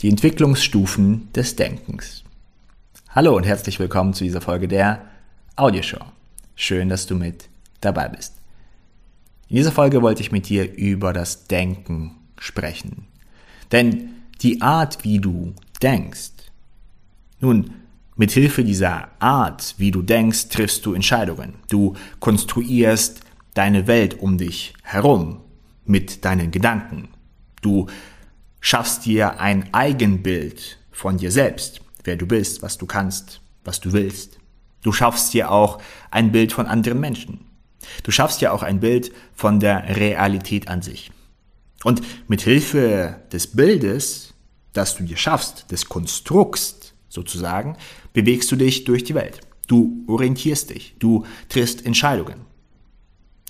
Die Entwicklungsstufen des Denkens. Hallo und herzlich willkommen zu dieser Folge der Audioshow. Schön, dass du mit dabei bist. In dieser Folge wollte ich mit dir über das Denken sprechen. Denn die Art, wie du denkst, nun, mit Hilfe dieser Art, wie du denkst, triffst du Entscheidungen. Du konstruierst deine Welt um dich herum mit deinen Gedanken. Du schaffst dir ein Eigenbild von dir selbst, wer du bist, was du kannst, was du willst. Du schaffst dir auch ein Bild von anderen Menschen. Du schaffst dir auch ein Bild von der Realität an sich. Und mit Hilfe des Bildes, das du dir schaffst, des Konstrukts sozusagen, bewegst du dich durch die Welt. Du orientierst dich, du triffst Entscheidungen.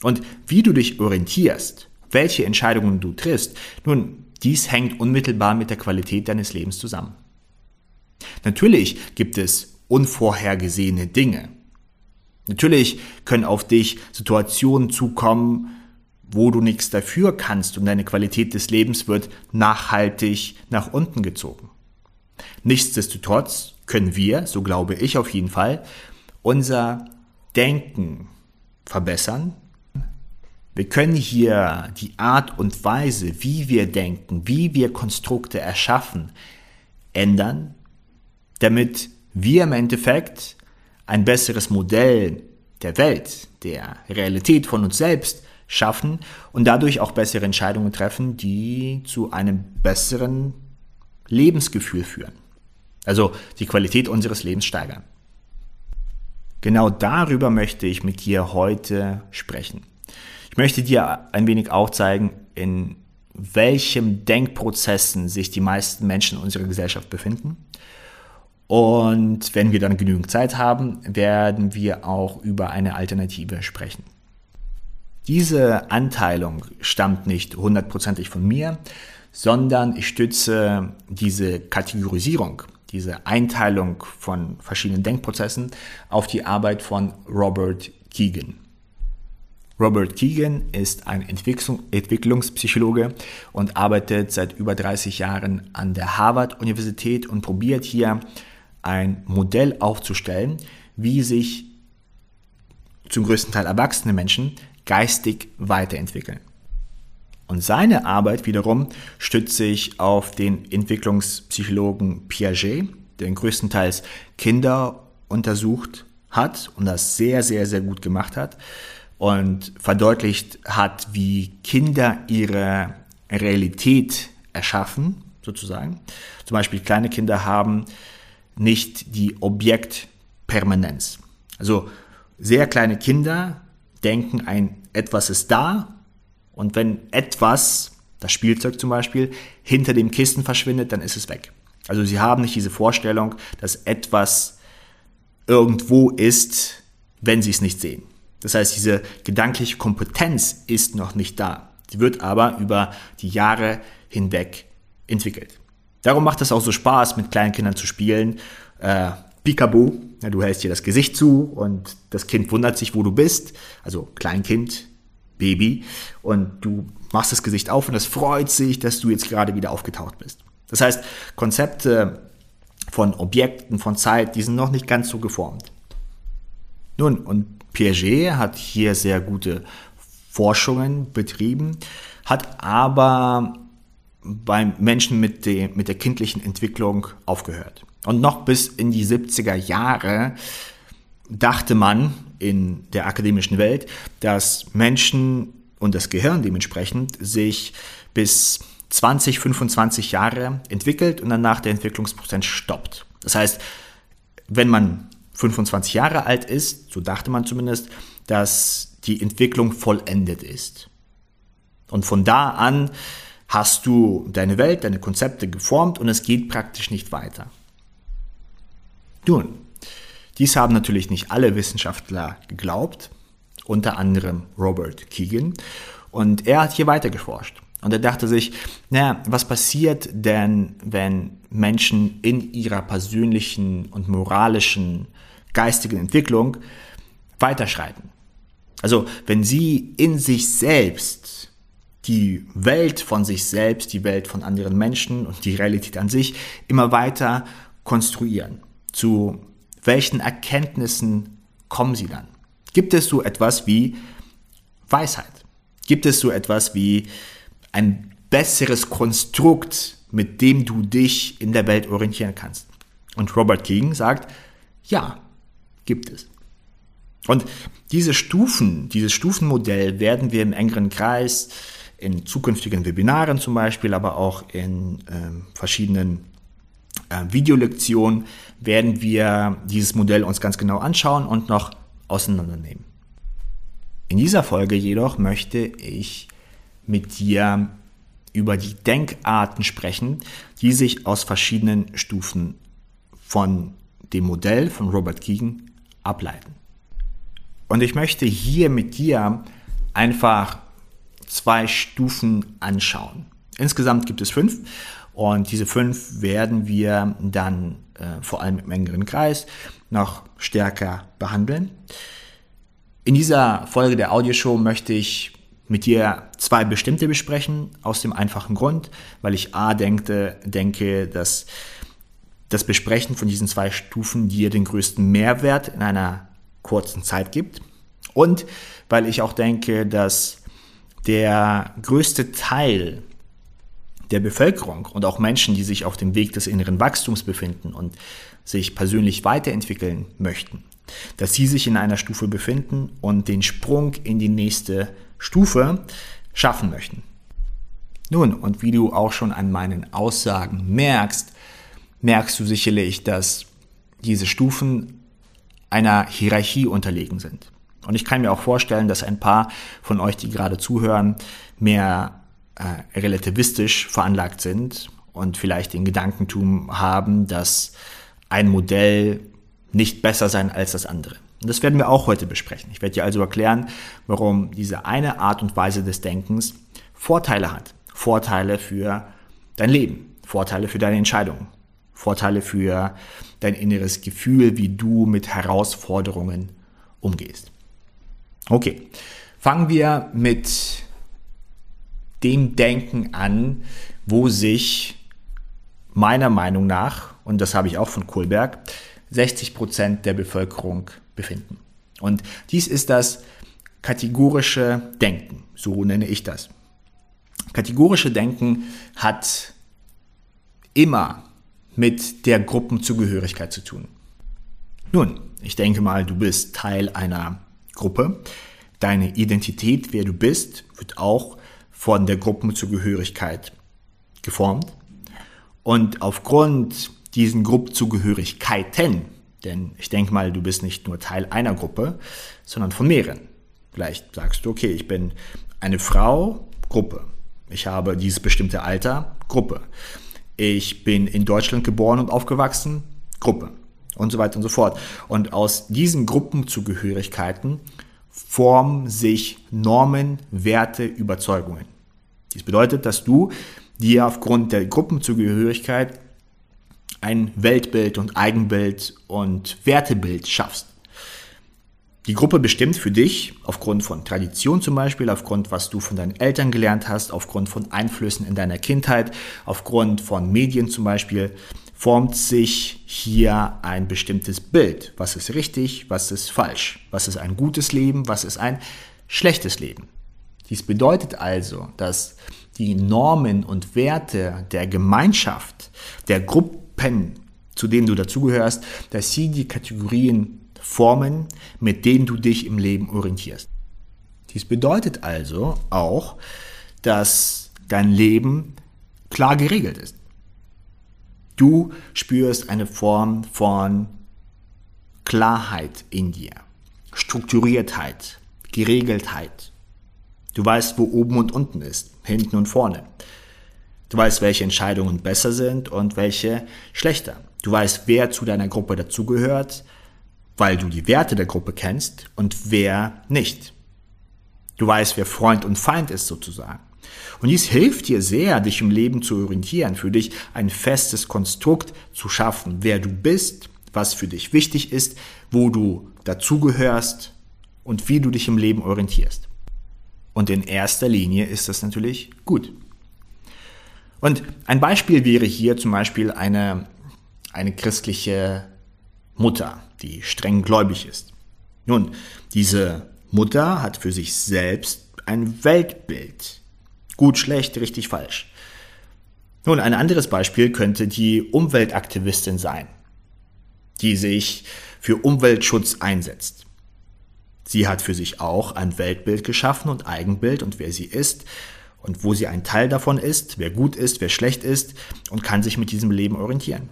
Und wie du dich orientierst, welche Entscheidungen du triffst, nun, dies hängt unmittelbar mit der Qualität deines Lebens zusammen. Natürlich gibt es unvorhergesehene Dinge. Natürlich können auf dich Situationen zukommen, wo du nichts dafür kannst und deine Qualität des Lebens wird nachhaltig nach unten gezogen. Nichtsdestotrotz können wir, so glaube ich auf jeden Fall, unser Denken verbessern wir können hier die Art und Weise, wie wir denken, wie wir Konstrukte erschaffen, ändern, damit wir im Endeffekt ein besseres Modell der Welt, der Realität von uns selbst schaffen und dadurch auch bessere Entscheidungen treffen, die zu einem besseren Lebensgefühl führen. Also die Qualität unseres Lebens steigern. Genau darüber möchte ich mit dir heute sprechen. Ich möchte dir ein wenig auch zeigen, in welchem Denkprozessen sich die meisten Menschen in unserer Gesellschaft befinden. Und wenn wir dann genügend Zeit haben, werden wir auch über eine Alternative sprechen. Diese Anteilung stammt nicht hundertprozentig von mir, sondern ich stütze diese Kategorisierung, diese Einteilung von verschiedenen Denkprozessen auf die Arbeit von Robert Keegan. Robert Keegan ist ein Entwicklung, Entwicklungspsychologe und arbeitet seit über 30 Jahren an der Harvard-Universität und probiert hier ein Modell aufzustellen, wie sich zum größten Teil erwachsene Menschen geistig weiterentwickeln. Und seine Arbeit wiederum stützt sich auf den Entwicklungspsychologen Piaget, der größtenteils Kinder untersucht hat und das sehr, sehr, sehr gut gemacht hat und verdeutlicht hat, wie Kinder ihre Realität erschaffen, sozusagen. Zum Beispiel kleine Kinder haben nicht die Objektpermanenz. Also sehr kleine Kinder denken, ein etwas ist da und wenn etwas, das Spielzeug zum Beispiel, hinter dem Kissen verschwindet, dann ist es weg. Also sie haben nicht diese Vorstellung, dass etwas irgendwo ist, wenn sie es nicht sehen. Das heißt, diese gedankliche Kompetenz ist noch nicht da. Sie wird aber über die Jahre hinweg entwickelt. Darum macht es auch so Spaß, mit kleinen Kindern zu spielen. Äh, Peekaboo, ja, du hältst dir das Gesicht zu und das Kind wundert sich, wo du bist. Also Kleinkind, Baby. Und du machst das Gesicht auf und es freut sich, dass du jetzt gerade wieder aufgetaucht bist. Das heißt, Konzepte von Objekten, von Zeit, die sind noch nicht ganz so geformt. Nun, und Piaget hat hier sehr gute Forschungen betrieben, hat aber beim Menschen mit, de, mit der kindlichen Entwicklung aufgehört. Und noch bis in die 70er Jahre dachte man in der akademischen Welt, dass Menschen und das Gehirn dementsprechend sich bis 20, 25 Jahre entwickelt und danach der Entwicklungsprozess stoppt. Das heißt, wenn man 25 Jahre alt ist, so dachte man zumindest, dass die Entwicklung vollendet ist. Und von da an hast du deine Welt, deine Konzepte geformt und es geht praktisch nicht weiter. Nun, dies haben natürlich nicht alle Wissenschaftler geglaubt, unter anderem Robert Keegan, und er hat hier weiter geforscht. Und er dachte sich, naja, was passiert denn, wenn Menschen in ihrer persönlichen und moralischen geistigen Entwicklung weiterschreiten. Also wenn sie in sich selbst die Welt von sich selbst, die Welt von anderen Menschen und die Realität an sich immer weiter konstruieren. Zu welchen Erkenntnissen kommen sie dann? Gibt es so etwas wie Weisheit? Gibt es so etwas wie ein besseres Konstrukt, mit dem du dich in der Welt orientieren kannst? Und Robert King sagt, ja, gibt es. Und diese Stufen, dieses Stufenmodell werden wir im engeren Kreis in zukünftigen Webinaren zum Beispiel, aber auch in äh, verschiedenen äh, Videolektionen werden wir dieses Modell uns ganz genau anschauen und noch auseinandernehmen. In dieser Folge jedoch möchte ich mit dir über die Denkarten sprechen, die sich aus verschiedenen Stufen von dem Modell von Robert Keegan ableiten. Und ich möchte hier mit dir einfach zwei Stufen anschauen. Insgesamt gibt es fünf und diese fünf werden wir dann äh, vor allem im engeren Kreis noch stärker behandeln. In dieser Folge der Audioshow möchte ich mit dir zwei bestimmte besprechen, aus dem einfachen Grund, weil ich A denke, denke, dass das Besprechen von diesen zwei Stufen dir den größten Mehrwert in einer kurzen Zeit gibt und weil ich auch denke, dass der größte Teil der Bevölkerung und auch Menschen, die sich auf dem Weg des inneren Wachstums befinden und sich persönlich weiterentwickeln möchten, dass sie sich in einer Stufe befinden und den Sprung in die nächste Stufe schaffen möchten. Nun, und wie du auch schon an meinen Aussagen merkst, merkst du sicherlich, dass diese Stufen einer Hierarchie unterlegen sind. Und ich kann mir auch vorstellen, dass ein paar von euch, die gerade zuhören, mehr äh, relativistisch veranlagt sind und vielleicht den Gedankentum haben, dass ein Modell nicht besser sein als das andere. Und das werden wir auch heute besprechen. Ich werde dir also erklären, warum diese eine Art und Weise des Denkens Vorteile hat. Vorteile für dein Leben, Vorteile für deine Entscheidungen, Vorteile für dein inneres Gefühl, wie du mit Herausforderungen umgehst. Okay, fangen wir mit dem Denken an, wo sich meiner Meinung nach, und das habe ich auch von Kohlberg, 60 Prozent der Bevölkerung befinden. Und dies ist das kategorische Denken, so nenne ich das. Kategorische Denken hat immer mit der Gruppenzugehörigkeit zu tun. Nun, ich denke mal, du bist Teil einer Gruppe. Deine Identität, wer du bist, wird auch von der Gruppenzugehörigkeit geformt. Und aufgrund diesen Gruppenzugehörigkeiten, denn ich denke mal, du bist nicht nur Teil einer Gruppe, sondern von mehreren. Vielleicht sagst du, okay, ich bin eine Frau, Gruppe. Ich habe dieses bestimmte Alter, Gruppe. Ich bin in Deutschland geboren und aufgewachsen, Gruppe. Und so weiter und so fort. Und aus diesen Gruppenzugehörigkeiten formen sich Normen, Werte, Überzeugungen. Dies bedeutet, dass du dir aufgrund der Gruppenzugehörigkeit ein Weltbild und Eigenbild und Wertebild schaffst. Die Gruppe bestimmt für dich aufgrund von Tradition zum Beispiel, aufgrund was du von deinen Eltern gelernt hast, aufgrund von Einflüssen in deiner Kindheit, aufgrund von Medien zum Beispiel, formt sich hier ein bestimmtes Bild. Was ist richtig, was ist falsch? Was ist ein gutes Leben, was ist ein schlechtes Leben? Dies bedeutet also, dass die Normen und Werte der Gemeinschaft, der Gruppen, zu denen du dazugehörst, dass sie die Kategorien formen, mit denen du dich im Leben orientierst. Dies bedeutet also auch, dass dein Leben klar geregelt ist. Du spürst eine Form von Klarheit in dir, Strukturiertheit, Geregeltheit. Du weißt, wo oben und unten ist, hinten und vorne. Du weißt, welche Entscheidungen besser sind und welche schlechter. Du weißt, wer zu deiner Gruppe dazugehört, weil du die Werte der Gruppe kennst und wer nicht. Du weißt, wer Freund und Feind ist sozusagen. Und dies hilft dir sehr, dich im Leben zu orientieren, für dich ein festes Konstrukt zu schaffen, wer du bist, was für dich wichtig ist, wo du dazugehörst und wie du dich im Leben orientierst. Und in erster Linie ist das natürlich gut. Und ein Beispiel wäre hier zum Beispiel eine, eine christliche Mutter, die streng gläubig ist. Nun, diese Mutter hat für sich selbst ein Weltbild. Gut, schlecht, richtig, falsch. Nun, ein anderes Beispiel könnte die Umweltaktivistin sein, die sich für Umweltschutz einsetzt. Sie hat für sich auch ein Weltbild geschaffen und Eigenbild und wer sie ist und wo sie ein Teil davon ist, wer gut ist, wer schlecht ist und kann sich mit diesem Leben orientieren.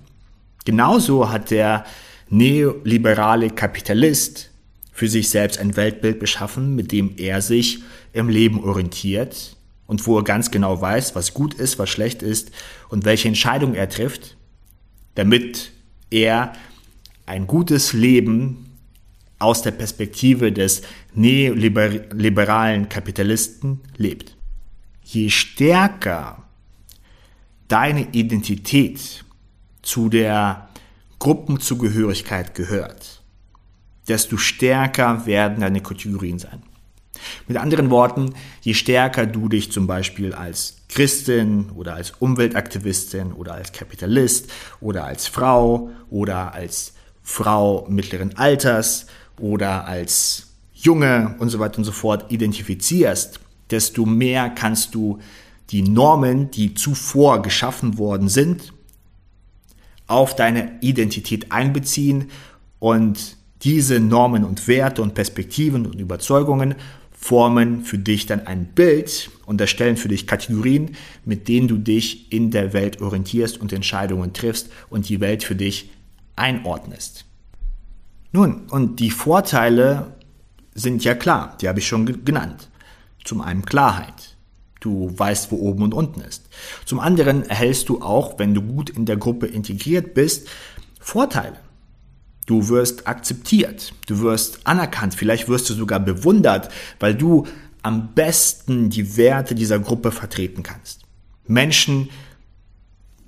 Genauso hat der neoliberale Kapitalist für sich selbst ein Weltbild beschaffen, mit dem er sich im Leben orientiert und wo er ganz genau weiß, was gut ist, was schlecht ist und welche Entscheidung er trifft, damit er ein gutes Leben aus der Perspektive des neoliberalen Kapitalisten lebt. Je stärker deine Identität zu der Gruppenzugehörigkeit gehört, desto stärker werden deine Kategorien sein. Mit anderen Worten, je stärker du dich zum Beispiel als Christin oder als Umweltaktivistin oder als Kapitalist oder als Frau oder als Frau mittleren Alters oder als Junge und so weiter und so fort identifizierst, desto mehr kannst du die Normen, die zuvor geschaffen worden sind, auf deine Identität einbeziehen und diese Normen und Werte und Perspektiven und Überzeugungen formen für dich dann ein Bild und erstellen für dich Kategorien, mit denen du dich in der Welt orientierst und Entscheidungen triffst und die Welt für dich einordnest. Nun, und die Vorteile sind ja klar, die habe ich schon genannt. Zum einen Klarheit. Du weißt, wo oben und unten ist. Zum anderen erhältst du auch, wenn du gut in der Gruppe integriert bist, Vorteile. Du wirst akzeptiert, du wirst anerkannt, vielleicht wirst du sogar bewundert, weil du am besten die Werte dieser Gruppe vertreten kannst. Menschen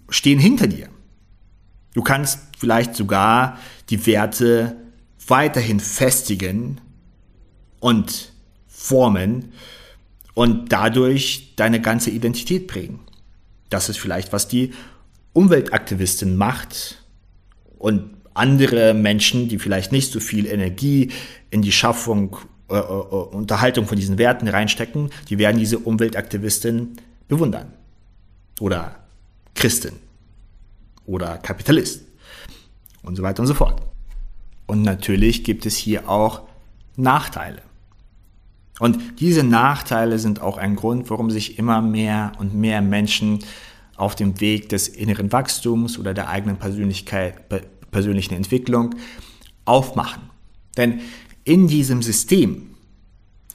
stehen hinter dir. Du kannst vielleicht sogar die Werte weiterhin festigen und formen, und dadurch deine ganze Identität prägen. Das ist vielleicht, was die Umweltaktivistin macht und andere Menschen, die vielleicht nicht so viel Energie in die Schaffung, äh, äh, Unterhaltung von diesen Werten reinstecken, die werden diese Umweltaktivistin bewundern. Oder Christin. Oder Kapitalist. Und so weiter und so fort. Und natürlich gibt es hier auch Nachteile. Und diese Nachteile sind auch ein Grund, warum sich immer mehr und mehr Menschen auf dem Weg des inneren Wachstums oder der eigenen Persönlichkeit, persönlichen Entwicklung aufmachen. Denn in diesem System,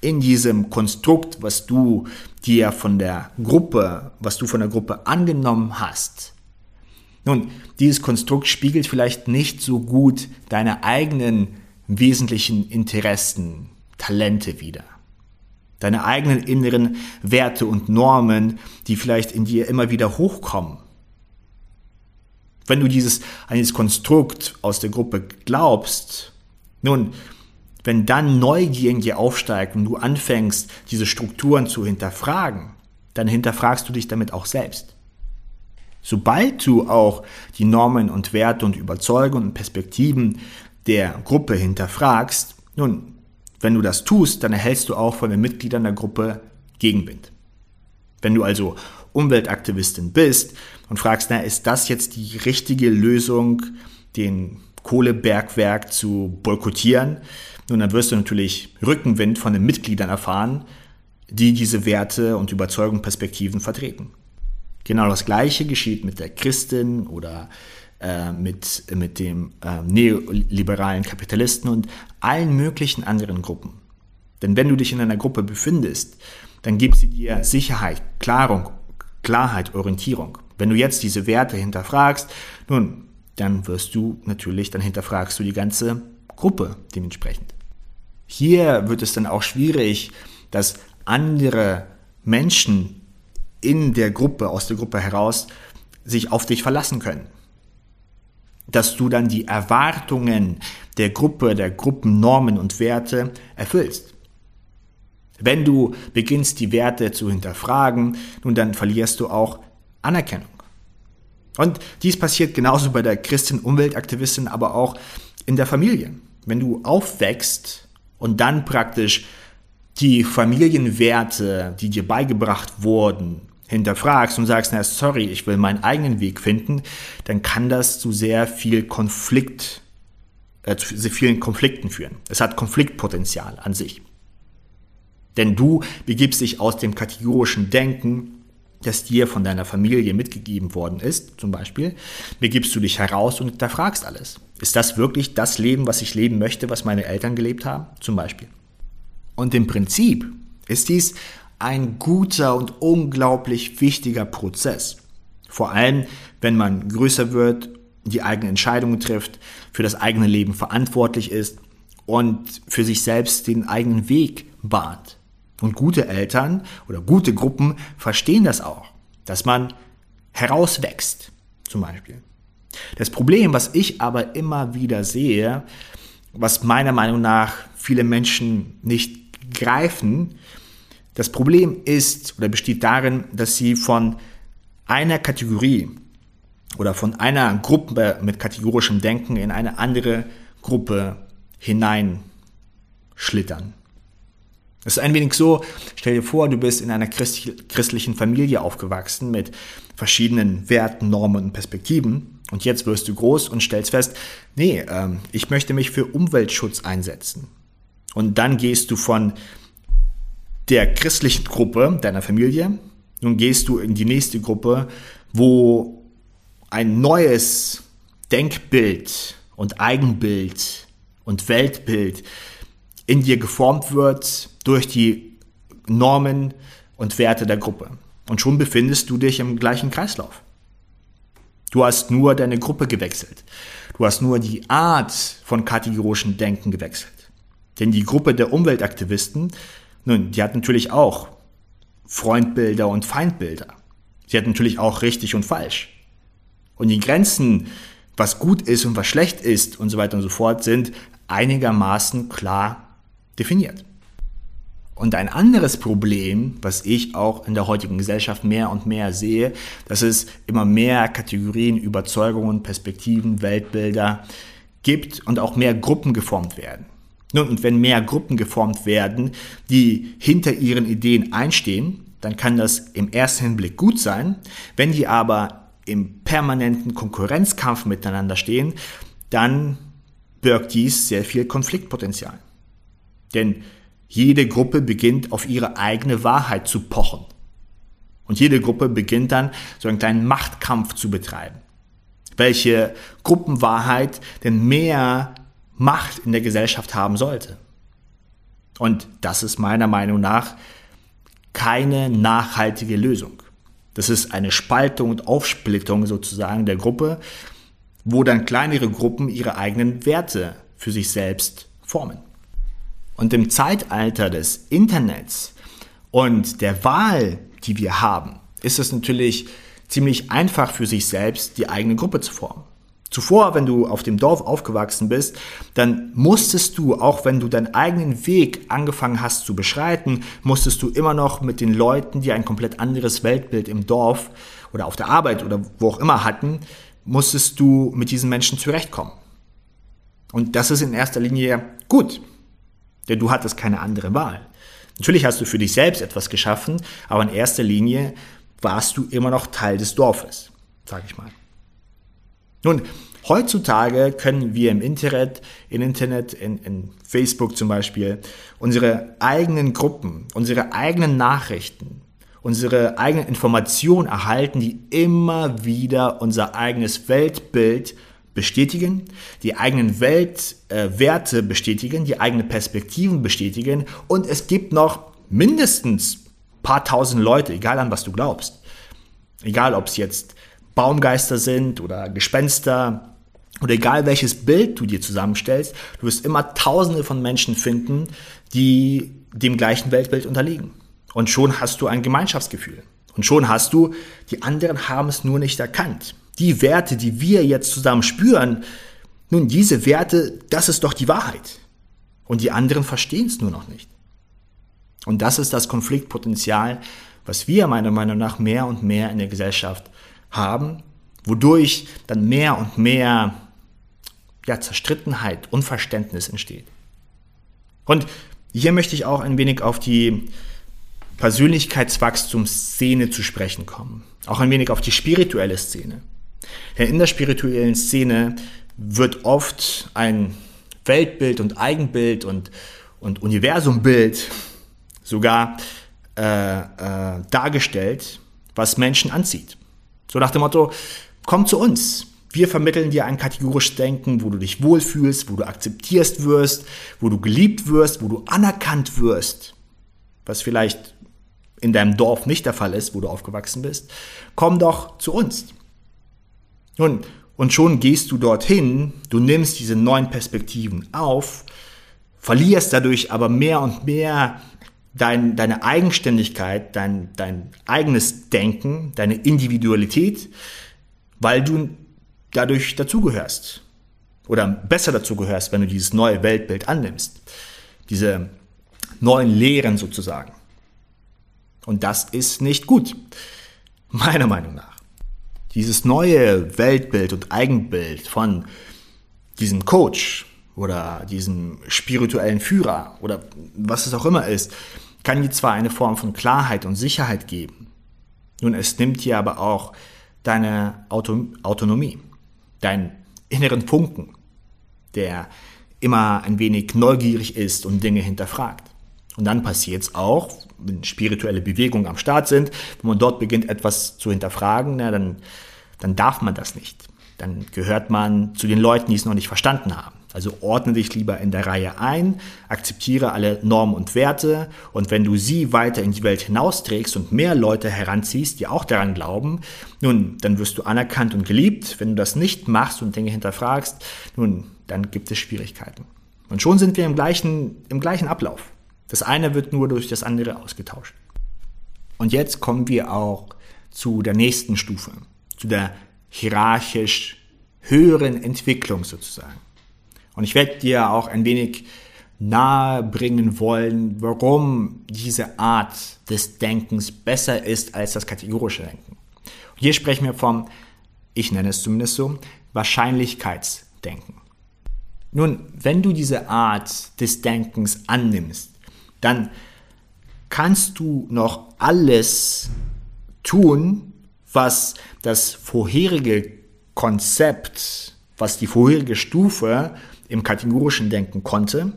in diesem Konstrukt, was du dir von der Gruppe, was du von der Gruppe angenommen hast, nun, dieses Konstrukt spiegelt vielleicht nicht so gut deine eigenen wesentlichen Interessen, Talente wider deine eigenen inneren Werte und Normen, die vielleicht in dir immer wieder hochkommen. Wenn du dieses, an dieses Konstrukt aus der Gruppe glaubst, nun, wenn dann Neugier in dir aufsteigt und du anfängst, diese Strukturen zu hinterfragen, dann hinterfragst du dich damit auch selbst. Sobald du auch die Normen und Werte und Überzeugungen und Perspektiven der Gruppe hinterfragst, nun, wenn du das tust, dann erhältst du auch von den Mitgliedern der Gruppe Gegenwind. Wenn du also Umweltaktivistin bist und fragst, na, ist das jetzt die richtige Lösung, den Kohlebergwerk zu boykottieren? Nun, dann wirst du natürlich Rückenwind von den Mitgliedern erfahren, die diese Werte und Überzeugungen, Perspektiven vertreten. Genau das Gleiche geschieht mit der Christin oder äh, mit, mit dem äh, neoliberalen Kapitalisten und allen möglichen anderen Gruppen. Denn wenn du dich in einer Gruppe befindest, dann gibt sie dir Sicherheit, Klarung, Klarheit, Orientierung. Wenn du jetzt diese Werte hinterfragst, nun, dann wirst du natürlich, dann hinterfragst du die ganze Gruppe dementsprechend. Hier wird es dann auch schwierig, dass andere Menschen in der Gruppe, aus der Gruppe heraus, sich auf dich verlassen können dass du dann die Erwartungen der Gruppe, der Gruppennormen und Werte erfüllst. Wenn du beginnst, die Werte zu hinterfragen, nun dann verlierst du auch Anerkennung. Und dies passiert genauso bei der Christin-Umweltaktivistin, aber auch in der Familie. Wenn du aufwächst und dann praktisch die Familienwerte, die dir beigebracht wurden, hinterfragst und sagst, na sorry, ich will meinen eigenen Weg finden, dann kann das zu sehr viel Konflikt, äh, zu sehr vielen Konflikten führen. Es hat Konfliktpotenzial an sich. Denn du begibst dich aus dem kategorischen Denken, das dir von deiner Familie mitgegeben worden ist, zum Beispiel, begibst du dich heraus und hinterfragst alles. Ist das wirklich das Leben, was ich leben möchte, was meine Eltern gelebt haben, zum Beispiel? Und im Prinzip ist dies ein guter und unglaublich wichtiger Prozess. Vor allem, wenn man größer wird, die eigenen Entscheidungen trifft, für das eigene Leben verantwortlich ist und für sich selbst den eigenen Weg bahnt. Und gute Eltern oder gute Gruppen verstehen das auch, dass man herauswächst, zum Beispiel. Das Problem, was ich aber immer wieder sehe, was meiner Meinung nach viele Menschen nicht greifen, das Problem ist oder besteht darin, dass sie von einer Kategorie oder von einer Gruppe mit kategorischem Denken in eine andere Gruppe hineinschlittern. Es ist ein wenig so, stell dir vor, du bist in einer christlichen Familie aufgewachsen mit verschiedenen Werten, Normen und Perspektiven und jetzt wirst du groß und stellst fest, nee, äh, ich möchte mich für Umweltschutz einsetzen. Und dann gehst du von der christlichen Gruppe deiner Familie, nun gehst du in die nächste Gruppe, wo ein neues Denkbild und Eigenbild und Weltbild in dir geformt wird durch die Normen und Werte der Gruppe. Und schon befindest du dich im gleichen Kreislauf. Du hast nur deine Gruppe gewechselt. Du hast nur die Art von kategorischen Denken gewechselt. Denn die Gruppe der Umweltaktivisten, nun, die hat natürlich auch Freundbilder und Feindbilder. Sie hat natürlich auch richtig und falsch. Und die Grenzen, was gut ist und was schlecht ist und so weiter und so fort, sind einigermaßen klar definiert. Und ein anderes Problem, was ich auch in der heutigen Gesellschaft mehr und mehr sehe, dass es immer mehr Kategorien, Überzeugungen, Perspektiven, Weltbilder gibt und auch mehr Gruppen geformt werden. Nun, und wenn mehr Gruppen geformt werden, die hinter ihren Ideen einstehen, dann kann das im ersten Hinblick gut sein. Wenn die aber im permanenten Konkurrenzkampf miteinander stehen, dann birgt dies sehr viel Konfliktpotenzial. Denn jede Gruppe beginnt auf ihre eigene Wahrheit zu pochen. Und jede Gruppe beginnt dann so einen kleinen Machtkampf zu betreiben. Welche Gruppenwahrheit denn mehr Macht in der Gesellschaft haben sollte. Und das ist meiner Meinung nach keine nachhaltige Lösung. Das ist eine Spaltung und Aufsplittung sozusagen der Gruppe, wo dann kleinere Gruppen ihre eigenen Werte für sich selbst formen. Und im Zeitalter des Internets und der Wahl, die wir haben, ist es natürlich ziemlich einfach für sich selbst, die eigene Gruppe zu formen. Zuvor, wenn du auf dem Dorf aufgewachsen bist, dann musstest du, auch wenn du deinen eigenen Weg angefangen hast zu beschreiten, musstest du immer noch mit den Leuten, die ein komplett anderes Weltbild im Dorf oder auf der Arbeit oder wo auch immer hatten, musstest du mit diesen Menschen zurechtkommen. Und das ist in erster Linie gut, denn du hattest keine andere Wahl. Natürlich hast du für dich selbst etwas geschaffen, aber in erster Linie warst du immer noch Teil des Dorfes, sage ich mal. Nun, heutzutage können wir im Internet, im Internet, in, in Facebook zum Beispiel, unsere eigenen Gruppen, unsere eigenen Nachrichten, unsere eigenen Informationen erhalten, die immer wieder unser eigenes Weltbild bestätigen, die eigenen Weltwerte äh, bestätigen, die eigenen Perspektiven bestätigen. Und es gibt noch mindestens paar tausend Leute, egal an was du glaubst, egal ob es jetzt Baumgeister sind oder Gespenster oder egal welches Bild du dir zusammenstellst, du wirst immer tausende von Menschen finden, die dem gleichen Weltbild unterliegen. Und schon hast du ein Gemeinschaftsgefühl. Und schon hast du, die anderen haben es nur nicht erkannt. Die Werte, die wir jetzt zusammen spüren, nun, diese Werte, das ist doch die Wahrheit. Und die anderen verstehen es nur noch nicht. Und das ist das Konfliktpotenzial, was wir meiner Meinung nach mehr und mehr in der Gesellschaft haben, wodurch dann mehr und mehr ja, Zerstrittenheit, Unverständnis entsteht. Und hier möchte ich auch ein wenig auf die Persönlichkeitswachstumsszene zu sprechen kommen. Auch ein wenig auf die spirituelle Szene. Denn in der spirituellen Szene wird oft ein Weltbild und Eigenbild und, und Universumbild sogar äh, äh, dargestellt, was Menschen anzieht. So nach dem Motto, komm zu uns. Wir vermitteln dir ein kategorisches Denken, wo du dich wohlfühlst, wo du akzeptierst wirst, wo du geliebt wirst, wo du anerkannt wirst. Was vielleicht in deinem Dorf nicht der Fall ist, wo du aufgewachsen bist. Komm doch zu uns. Nun, und schon gehst du dorthin, du nimmst diese neuen Perspektiven auf, verlierst dadurch aber mehr und mehr dein, deine Eigenständigkeit, dein, dein eigenes Denken, deine Individualität, weil du dadurch dazugehörst. Oder besser dazugehörst, wenn du dieses neue Weltbild annimmst. Diese neuen Lehren sozusagen. Und das ist nicht gut, meiner Meinung nach. Dieses neue Weltbild und Eigenbild von diesem Coach oder diesem spirituellen Führer oder was es auch immer ist, kann dir zwar eine Form von Klarheit und Sicherheit geben, nun es nimmt dir aber auch deine Auto Autonomie, deinen inneren Funken, der immer ein wenig neugierig ist und Dinge hinterfragt. Und dann passiert es auch, wenn spirituelle Bewegungen am Start sind, wenn man dort beginnt, etwas zu hinterfragen, na, dann, dann darf man das nicht. Dann gehört man zu den Leuten, die es noch nicht verstanden haben. Also ordne dich lieber in der Reihe ein, akzeptiere alle Normen und Werte und wenn du sie weiter in die Welt hinausträgst und mehr Leute heranziehst, die auch daran glauben, nun, dann wirst du anerkannt und geliebt. Wenn du das nicht machst und Dinge hinterfragst, nun, dann gibt es Schwierigkeiten. Und schon sind wir im gleichen, im gleichen Ablauf. Das eine wird nur durch das andere ausgetauscht. Und jetzt kommen wir auch zu der nächsten Stufe, zu der hierarchisch höheren Entwicklung sozusagen. Und ich werde dir auch ein wenig nahe bringen wollen, warum diese Art des Denkens besser ist als das kategorische Denken. Und hier sprechen wir vom, ich nenne es zumindest so, Wahrscheinlichkeitsdenken. Nun, wenn du diese Art des Denkens annimmst, dann kannst du noch alles tun, was das vorherige Konzept, was die vorherige Stufe im kategorischen Denken konnte,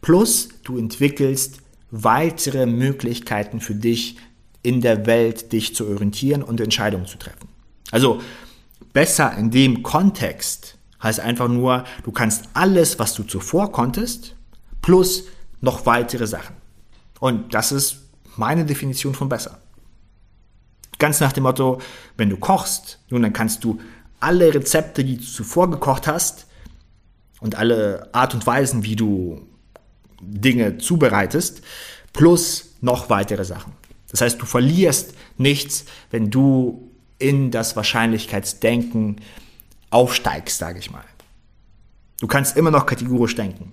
plus du entwickelst weitere Möglichkeiten für dich in der Welt, dich zu orientieren und Entscheidungen zu treffen. Also besser in dem Kontext heißt einfach nur, du kannst alles, was du zuvor konntest, plus noch weitere Sachen. Und das ist meine Definition von besser. Ganz nach dem Motto, wenn du kochst, nun dann kannst du alle Rezepte, die du zuvor gekocht hast, und alle Art und Weisen, wie du Dinge zubereitest, plus noch weitere Sachen. Das heißt, du verlierst nichts, wenn du in das Wahrscheinlichkeitsdenken aufsteigst, sage ich mal. Du kannst immer noch kategorisch denken.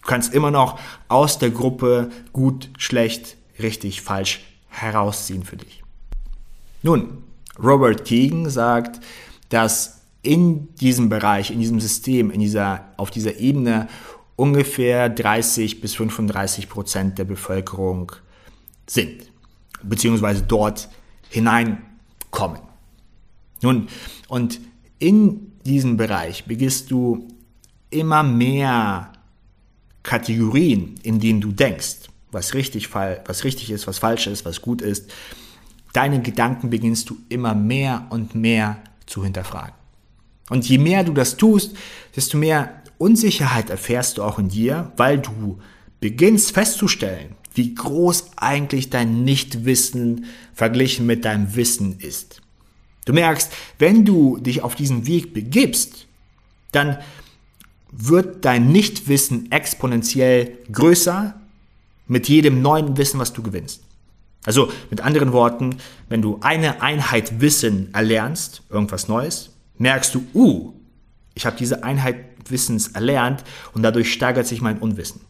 Du kannst immer noch aus der Gruppe gut, schlecht, richtig, falsch herausziehen für dich. Nun, Robert Keegan sagt, dass in diesem Bereich, in diesem System, in dieser, auf dieser Ebene ungefähr 30 bis 35 Prozent der Bevölkerung sind, beziehungsweise dort hineinkommen. Nun, und in diesem Bereich beginnst du immer mehr Kategorien, in denen du denkst, was richtig, was richtig ist, was falsch ist, was gut ist. Deine Gedanken beginnst du immer mehr und mehr zu hinterfragen. Und je mehr du das tust, desto mehr Unsicherheit erfährst du auch in dir, weil du beginnst festzustellen, wie groß eigentlich dein Nichtwissen verglichen mit deinem Wissen ist. Du merkst, wenn du dich auf diesen Weg begibst, dann wird dein Nichtwissen exponentiell größer mit jedem neuen Wissen, was du gewinnst. Also mit anderen Worten, wenn du eine Einheit Wissen erlernst, irgendwas Neues, merkst du, uh, ich habe diese Einheit Wissens erlernt und dadurch steigert sich mein Unwissen.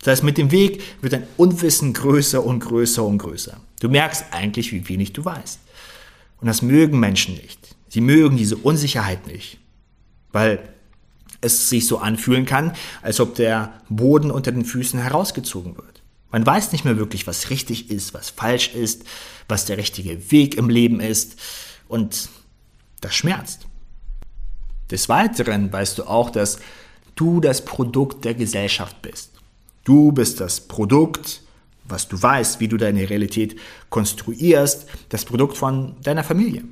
Das heißt, mit dem Weg wird dein Unwissen größer und größer und größer. Du merkst eigentlich, wie wenig du weißt. Und das mögen Menschen nicht. Sie mögen diese Unsicherheit nicht, weil es sich so anfühlen kann, als ob der Boden unter den Füßen herausgezogen wird. Man weiß nicht mehr wirklich, was richtig ist, was falsch ist, was der richtige Weg im Leben ist. Und das schmerzt. Des Weiteren weißt du auch, dass du das Produkt der Gesellschaft bist. Du bist das Produkt, was du weißt, wie du deine Realität konstruierst, das Produkt von deiner Familie,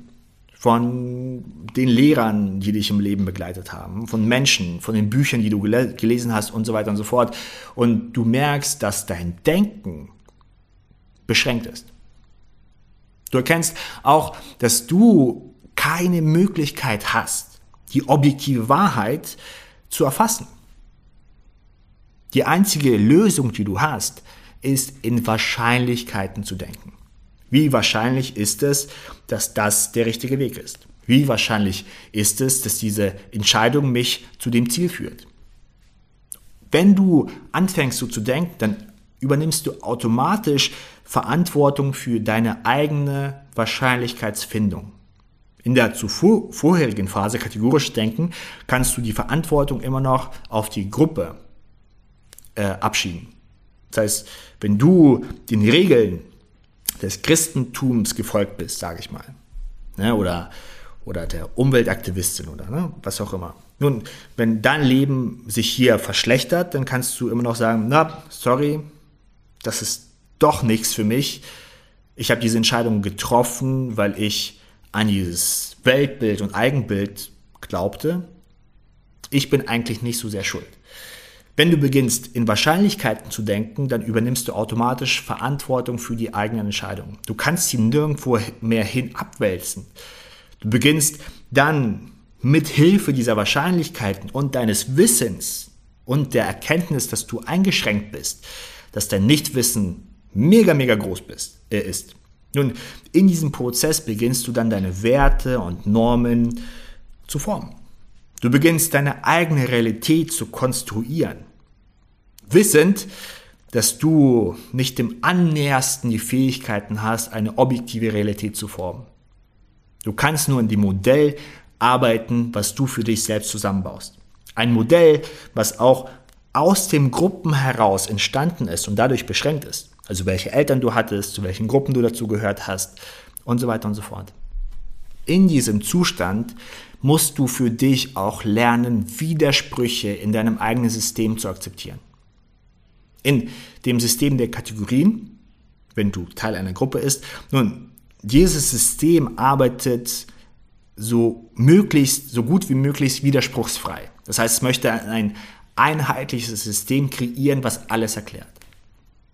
von den Lehrern, die dich im Leben begleitet haben, von Menschen, von den Büchern, die du gel gelesen hast und so weiter und so fort. Und du merkst, dass dein Denken beschränkt ist. Du erkennst auch, dass du keine Möglichkeit hast, die objektive Wahrheit zu erfassen. Die einzige Lösung, die du hast, ist in Wahrscheinlichkeiten zu denken. Wie wahrscheinlich ist es, dass das der richtige Weg ist? Wie wahrscheinlich ist es, dass diese Entscheidung mich zu dem Ziel führt? Wenn du anfängst so zu denken, dann übernimmst du automatisch Verantwortung für deine eigene Wahrscheinlichkeitsfindung. In der zuvor, vorherigen Phase kategorisch denken kannst du die Verantwortung immer noch auf die Gruppe äh, abschieben. Das heißt, wenn du den Regeln des Christentums gefolgt bist, sage ich mal, ne, oder, oder der Umweltaktivistin oder ne, was auch immer. Nun, wenn dein Leben sich hier verschlechtert, dann kannst du immer noch sagen, na, sorry, das ist doch nichts für mich. Ich habe diese Entscheidung getroffen, weil ich an dieses Weltbild und Eigenbild glaubte. Ich bin eigentlich nicht so sehr schuld. Wenn du beginnst, in Wahrscheinlichkeiten zu denken, dann übernimmst du automatisch Verantwortung für die eigenen Entscheidungen. Du kannst sie nirgendwo mehr hin abwälzen. Du beginnst dann mit Hilfe dieser Wahrscheinlichkeiten und deines Wissens und der Erkenntnis, dass du eingeschränkt bist, dass dein Nichtwissen mega, mega groß bist, äh, ist. Nun, in diesem Prozess beginnst du dann deine Werte und Normen zu formen. Du beginnst deine eigene Realität zu konstruieren, wissend, dass du nicht im annähersten die Fähigkeiten hast, eine objektive Realität zu formen. Du kannst nur in dem Modell arbeiten, was du für dich selbst zusammenbaust. Ein Modell, was auch aus den Gruppen heraus entstanden ist und dadurch beschränkt ist. Also welche Eltern du hattest, zu welchen Gruppen du dazu gehört hast und so weiter und so fort. In diesem Zustand musst du für dich auch lernen, Widersprüche in deinem eigenen System zu akzeptieren. In dem System der Kategorien, wenn du Teil einer Gruppe ist, nun, dieses System arbeitet so möglichst, so gut wie möglich widerspruchsfrei. Das heißt, es möchte ein einheitliches System kreieren, was alles erklärt.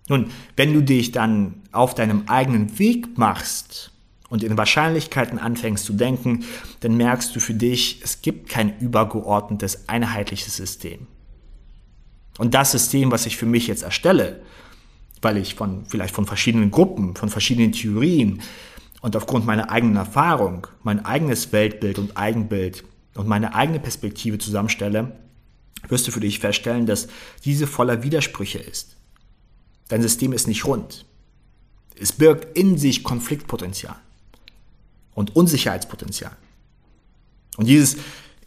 Nun, wenn du dich dann auf deinem eigenen Weg machst und in Wahrscheinlichkeiten anfängst zu denken, dann merkst du für dich, es gibt kein übergeordnetes, einheitliches System. Und das System, was ich für mich jetzt erstelle, weil ich von, vielleicht von verschiedenen Gruppen, von verschiedenen Theorien und aufgrund meiner eigenen Erfahrung mein eigenes Weltbild und Eigenbild und meine eigene Perspektive zusammenstelle, wirst du für dich feststellen, dass diese voller Widersprüche ist. Dein System ist nicht rund. Es birgt in sich Konfliktpotenzial und Unsicherheitspotenzial. Und dieses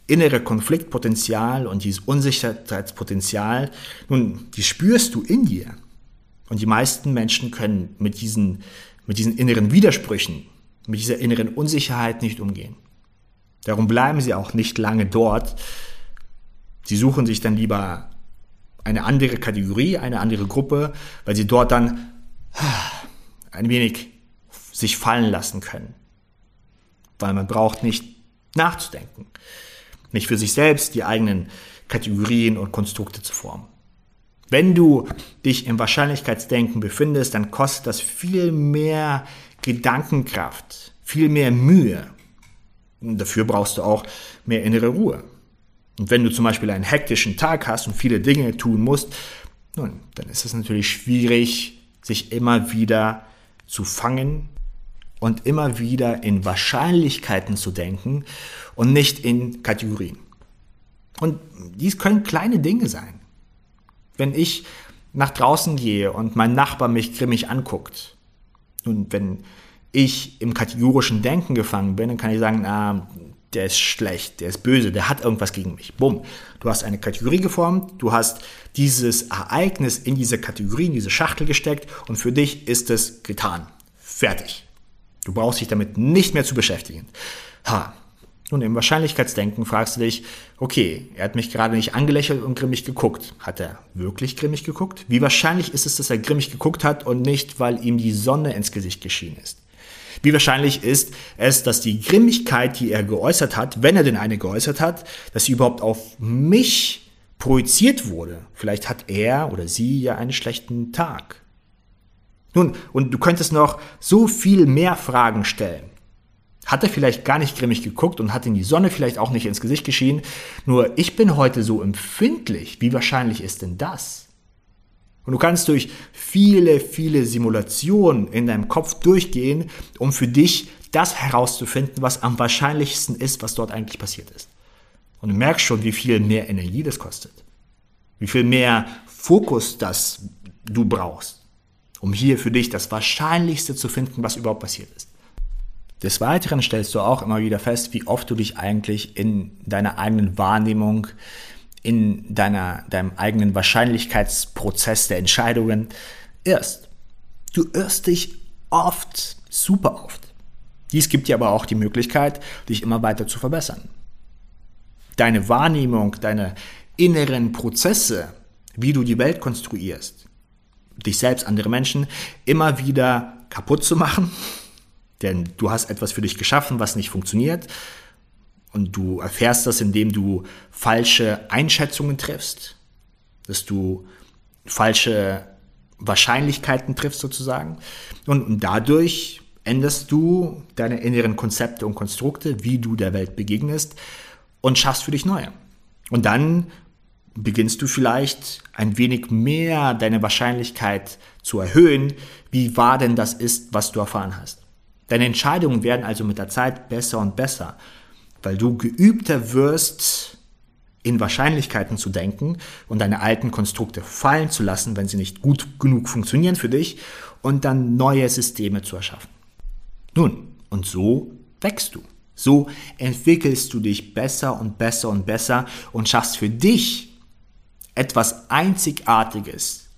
innere Konfliktpotenzial und dieses Unsicherheitspotenzial, nun, die spürst du in dir. Und die meisten Menschen können mit diesen, mit diesen inneren Widersprüchen, mit dieser inneren Unsicherheit nicht umgehen. Darum bleiben sie auch nicht lange dort. Sie suchen sich dann lieber eine andere Kategorie, eine andere Gruppe, weil sie dort dann ein wenig sich fallen lassen können weil man braucht nicht nachzudenken, nicht für sich selbst die eigenen Kategorien und Konstrukte zu formen. Wenn du dich im Wahrscheinlichkeitsdenken befindest, dann kostet das viel mehr Gedankenkraft, viel mehr Mühe. Und dafür brauchst du auch mehr innere Ruhe. Und wenn du zum Beispiel einen hektischen Tag hast und viele Dinge tun musst, nun, dann ist es natürlich schwierig, sich immer wieder zu fangen und immer wieder in Wahrscheinlichkeiten zu denken und nicht in Kategorien. Und dies können kleine Dinge sein. Wenn ich nach draußen gehe und mein Nachbar mich grimmig anguckt, nun, wenn ich im kategorischen Denken gefangen bin, dann kann ich sagen, na, der ist schlecht, der ist böse, der hat irgendwas gegen mich. Bumm. Du hast eine Kategorie geformt, du hast dieses Ereignis in diese Kategorie, in diese Schachtel gesteckt und für dich ist es getan. Fertig. Du brauchst dich damit nicht mehr zu beschäftigen. Ha. Nun, im Wahrscheinlichkeitsdenken fragst du dich, okay, er hat mich gerade nicht angelächelt und grimmig geguckt. Hat er wirklich grimmig geguckt? Wie wahrscheinlich ist es, dass er grimmig geguckt hat und nicht, weil ihm die Sonne ins Gesicht geschienen ist? Wie wahrscheinlich ist es, dass die Grimmigkeit, die er geäußert hat, wenn er denn eine geäußert hat, dass sie überhaupt auf mich projiziert wurde? Vielleicht hat er oder sie ja einen schlechten Tag. Nun, und du könntest noch so viel mehr Fragen stellen. Hat er vielleicht gar nicht grimmig geguckt und hat in die Sonne vielleicht auch nicht ins Gesicht geschienen? Nur ich bin heute so empfindlich. Wie wahrscheinlich ist denn das? Und du kannst durch viele, viele Simulationen in deinem Kopf durchgehen, um für dich das herauszufinden, was am wahrscheinlichsten ist, was dort eigentlich passiert ist. Und du merkst schon, wie viel mehr Energie das kostet. Wie viel mehr Fokus das du brauchst, um hier für dich das Wahrscheinlichste zu finden, was überhaupt passiert ist. Des Weiteren stellst du auch immer wieder fest, wie oft du dich eigentlich in deiner eigenen Wahrnehmung in deiner, deinem eigenen Wahrscheinlichkeitsprozess der Entscheidungen irrst. Du irrst dich oft, super oft. Dies gibt dir aber auch die Möglichkeit, dich immer weiter zu verbessern. Deine Wahrnehmung, deine inneren Prozesse, wie du die Welt konstruierst, dich selbst, andere Menschen, immer wieder kaputt zu machen, denn du hast etwas für dich geschaffen, was nicht funktioniert, und du erfährst das, indem du falsche Einschätzungen triffst, dass du falsche Wahrscheinlichkeiten triffst sozusagen. Und, dadurch änderst du deine inneren Konzepte und Konstrukte, wie du der Welt begegnest und schaffst für dich neue. Und dann beginnst du vielleicht ein wenig mehr deine Wahrscheinlichkeit zu erhöhen, wie wahr denn das ist, was du erfahren hast. Deine Entscheidungen werden also mit der Zeit besser und besser weil du geübter wirst, in Wahrscheinlichkeiten zu denken und deine alten Konstrukte fallen zu lassen, wenn sie nicht gut genug funktionieren für dich und dann neue Systeme zu erschaffen. Nun, und so wächst du. So entwickelst du dich besser und besser und besser und schaffst für dich etwas Einzigartiges,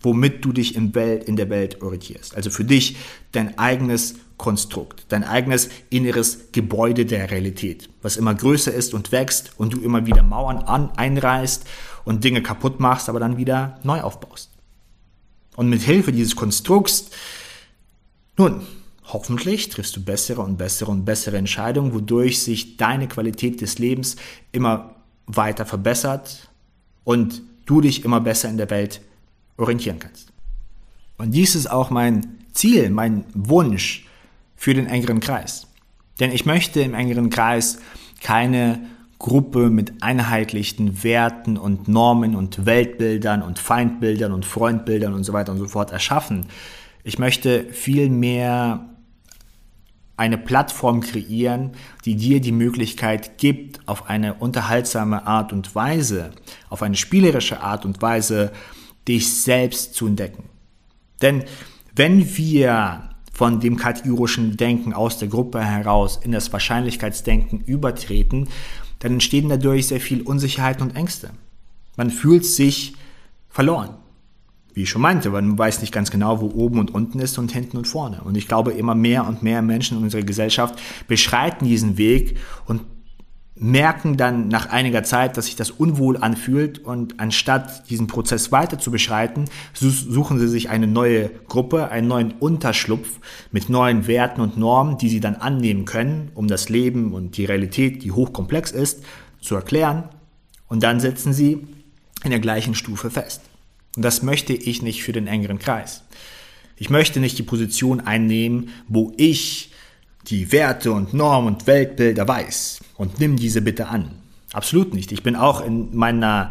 womit du dich in, Welt, in der Welt orientierst. Also für dich dein eigenes Konstrukt, dein eigenes inneres Gebäude der Realität, was immer größer ist und wächst und du immer wieder Mauern an, einreißt und Dinge kaputt machst, aber dann wieder neu aufbaust. Und mit Hilfe dieses Konstrukts, nun, hoffentlich triffst du bessere und bessere und bessere Entscheidungen, wodurch sich deine Qualität des Lebens immer weiter verbessert und du dich immer besser in der Welt orientieren kannst. Und dies ist auch mein Ziel, mein Wunsch, für den engeren Kreis. Denn ich möchte im engeren Kreis keine Gruppe mit einheitlichen Werten und Normen und Weltbildern und Feindbildern und Freundbildern und so weiter und so fort erschaffen. Ich möchte vielmehr eine Plattform kreieren, die dir die Möglichkeit gibt, auf eine unterhaltsame Art und Weise, auf eine spielerische Art und Weise, dich selbst zu entdecken. Denn wenn wir von dem kategorischen Denken aus der Gruppe heraus in das Wahrscheinlichkeitsdenken übertreten, dann entstehen dadurch sehr viel Unsicherheit und Ängste. Man fühlt sich verloren. Wie ich schon meinte, man weiß nicht ganz genau, wo oben und unten ist und hinten und vorne. Und ich glaube, immer mehr und mehr Menschen in unserer Gesellschaft beschreiten diesen Weg und merken dann nach einiger Zeit, dass sich das unwohl anfühlt und anstatt diesen Prozess weiter zu beschreiten, suchen sie sich eine neue Gruppe, einen neuen Unterschlupf mit neuen Werten und Normen, die sie dann annehmen können, um das Leben und die Realität, die hochkomplex ist, zu erklären und dann setzen sie in der gleichen Stufe fest. Und das möchte ich nicht für den engeren Kreis. Ich möchte nicht die Position einnehmen, wo ich die Werte und Normen und Weltbilder weiß und nimm diese bitte an. Absolut nicht. Ich bin auch in meiner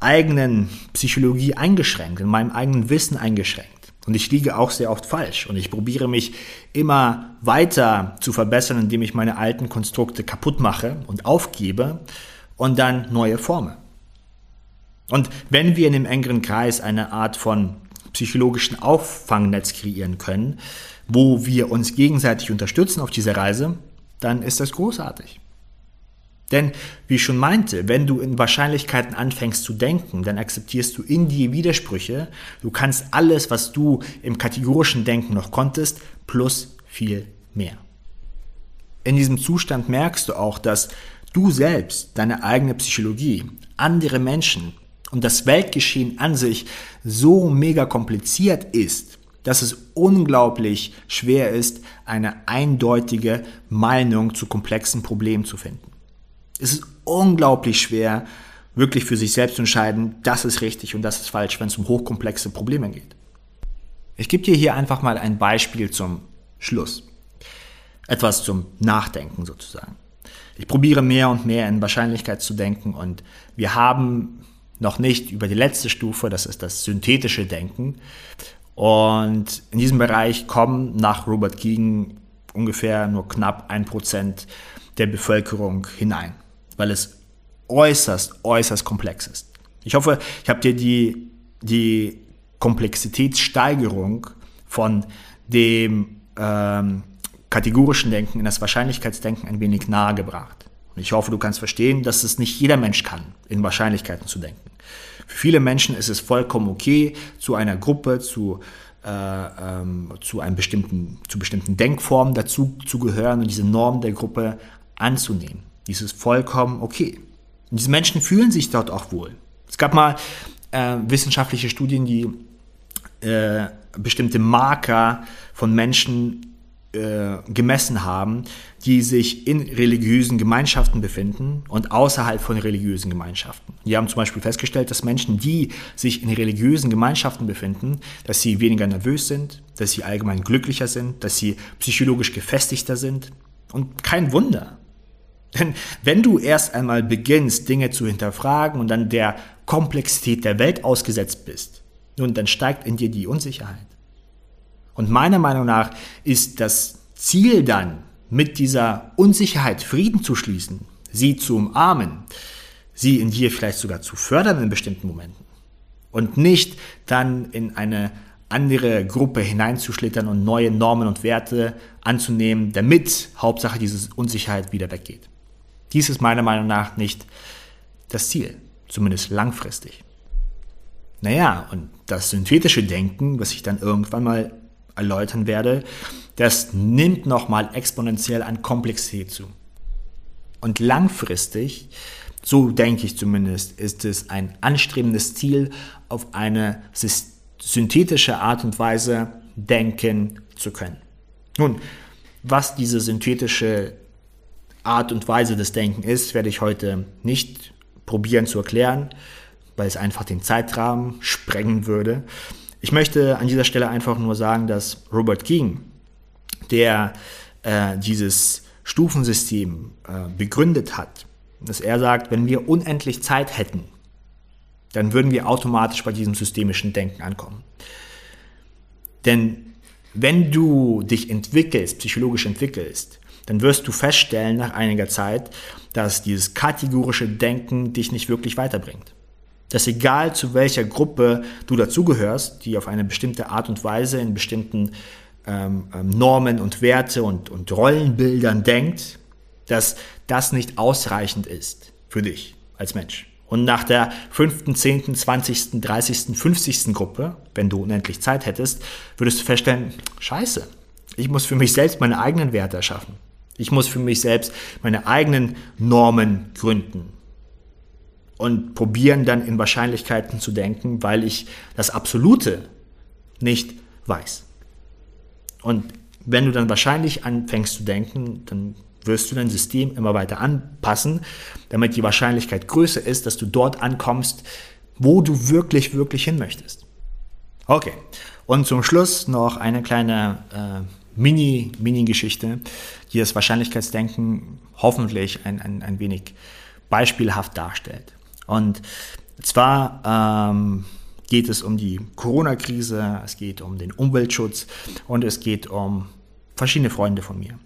eigenen Psychologie eingeschränkt, in meinem eigenen Wissen eingeschränkt. Und ich liege auch sehr oft falsch. Und ich probiere mich immer weiter zu verbessern, indem ich meine alten Konstrukte kaputt mache und aufgebe und dann neue forme. Und wenn wir in einem engeren Kreis eine Art von psychologischen Auffangnetz kreieren können, wo wir uns gegenseitig unterstützen auf dieser Reise, dann ist das großartig. Denn, wie ich schon meinte, wenn du in Wahrscheinlichkeiten anfängst zu denken, dann akzeptierst du in dir Widersprüche. Du kannst alles, was du im kategorischen Denken noch konntest, plus viel mehr. In diesem Zustand merkst du auch, dass du selbst, deine eigene Psychologie, andere Menschen und das Weltgeschehen an sich so mega kompliziert ist, dass es unglaublich schwer ist, eine eindeutige Meinung zu komplexen Problemen zu finden. Es ist unglaublich schwer, wirklich für sich selbst zu entscheiden, das ist richtig und das ist falsch, wenn es um hochkomplexe Probleme geht. Ich gebe dir hier einfach mal ein Beispiel zum Schluss. Etwas zum Nachdenken sozusagen. Ich probiere mehr und mehr in Wahrscheinlichkeit zu denken und wir haben noch nicht über die letzte Stufe, das ist das synthetische Denken. Und in diesem Bereich kommen nach Robert Keegan ungefähr nur knapp ein Prozent der Bevölkerung hinein weil es äußerst, äußerst komplex ist. Ich hoffe, ich habe dir die, die Komplexitätssteigerung von dem ähm, kategorischen Denken in das Wahrscheinlichkeitsdenken ein wenig nahe gebracht. Und ich hoffe, du kannst verstehen, dass es nicht jeder Mensch kann, in Wahrscheinlichkeiten zu denken. Für viele Menschen ist es vollkommen okay, zu einer Gruppe, zu, äh, ähm, zu, einem bestimmten, zu bestimmten Denkformen dazu zu gehören und diese Norm der Gruppe anzunehmen. Dies ist vollkommen okay. Und diese Menschen fühlen sich dort auch wohl. Es gab mal äh, wissenschaftliche Studien, die äh, bestimmte Marker von Menschen äh, gemessen haben, die sich in religiösen Gemeinschaften befinden und außerhalb von religiösen Gemeinschaften. Die haben zum Beispiel festgestellt, dass Menschen, die sich in religiösen Gemeinschaften befinden, dass sie weniger nervös sind, dass sie allgemein glücklicher sind, dass sie psychologisch gefestigter sind. Und kein Wunder. Denn wenn du erst einmal beginnst, Dinge zu hinterfragen und dann der Komplexität der Welt ausgesetzt bist, nun, dann steigt in dir die Unsicherheit. Und meiner Meinung nach ist das Ziel dann, mit dieser Unsicherheit Frieden zu schließen, sie zu umarmen, sie in dir vielleicht sogar zu fördern in bestimmten Momenten und nicht dann in eine andere Gruppe hineinzuschlittern und neue Normen und Werte anzunehmen, damit Hauptsache diese Unsicherheit wieder weggeht. Dies ist meiner Meinung nach nicht das Ziel, zumindest langfristig. Naja, und das synthetische Denken, was ich dann irgendwann mal erläutern werde, das nimmt nochmal exponentiell an Komplexität zu. Und langfristig, so denke ich zumindest, ist es ein anstrebendes Ziel, auf eine synthetische Art und Weise denken zu können. Nun, was diese synthetische Art und Weise des Denken ist, werde ich heute nicht probieren zu erklären, weil es einfach den Zeitrahmen sprengen würde. Ich möchte an dieser Stelle einfach nur sagen, dass Robert King, der äh, dieses Stufensystem äh, begründet hat, dass er sagt, wenn wir unendlich Zeit hätten, dann würden wir automatisch bei diesem systemischen Denken ankommen. Denn wenn du dich entwickelst, psychologisch entwickelst, dann wirst du feststellen nach einiger Zeit, dass dieses kategorische Denken dich nicht wirklich weiterbringt. Dass egal zu welcher Gruppe du dazugehörst, die auf eine bestimmte Art und Weise in bestimmten ähm, ähm, Normen und Werte und, und Rollenbildern denkt, dass das nicht ausreichend ist für dich als Mensch. Und nach der fünften, zehnten, zwanzigsten, dreißigsten, fünfzigsten Gruppe, wenn du unendlich Zeit hättest, würdest du feststellen, scheiße, ich muss für mich selbst meine eigenen Werte erschaffen. Ich muss für mich selbst meine eigenen Normen gründen und probieren dann in Wahrscheinlichkeiten zu denken, weil ich das Absolute nicht weiß. Und wenn du dann wahrscheinlich anfängst zu denken, dann wirst du dein System immer weiter anpassen, damit die Wahrscheinlichkeit größer ist, dass du dort ankommst, wo du wirklich, wirklich hin möchtest. Okay, und zum Schluss noch eine kleine äh, Mini, Mini-Geschichte, die das Wahrscheinlichkeitsdenken hoffentlich ein, ein, ein wenig beispielhaft darstellt. Und zwar ähm, geht es um die Corona-Krise, es geht um den Umweltschutz und es geht um verschiedene Freunde von mir.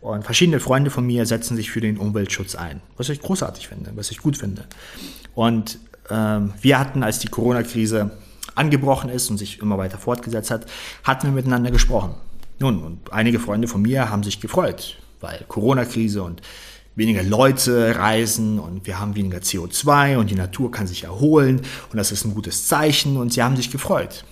Und verschiedene Freunde von mir setzen sich für den Umweltschutz ein, was ich großartig finde, was ich gut finde. Und ähm, wir hatten, als die Corona-Krise angebrochen ist und sich immer weiter fortgesetzt hat, hatten wir miteinander gesprochen. Nun, und einige Freunde von mir haben sich gefreut, weil Corona-Krise und weniger Leute reisen und wir haben weniger CO2 und die Natur kann sich erholen und das ist ein gutes Zeichen und sie haben sich gefreut.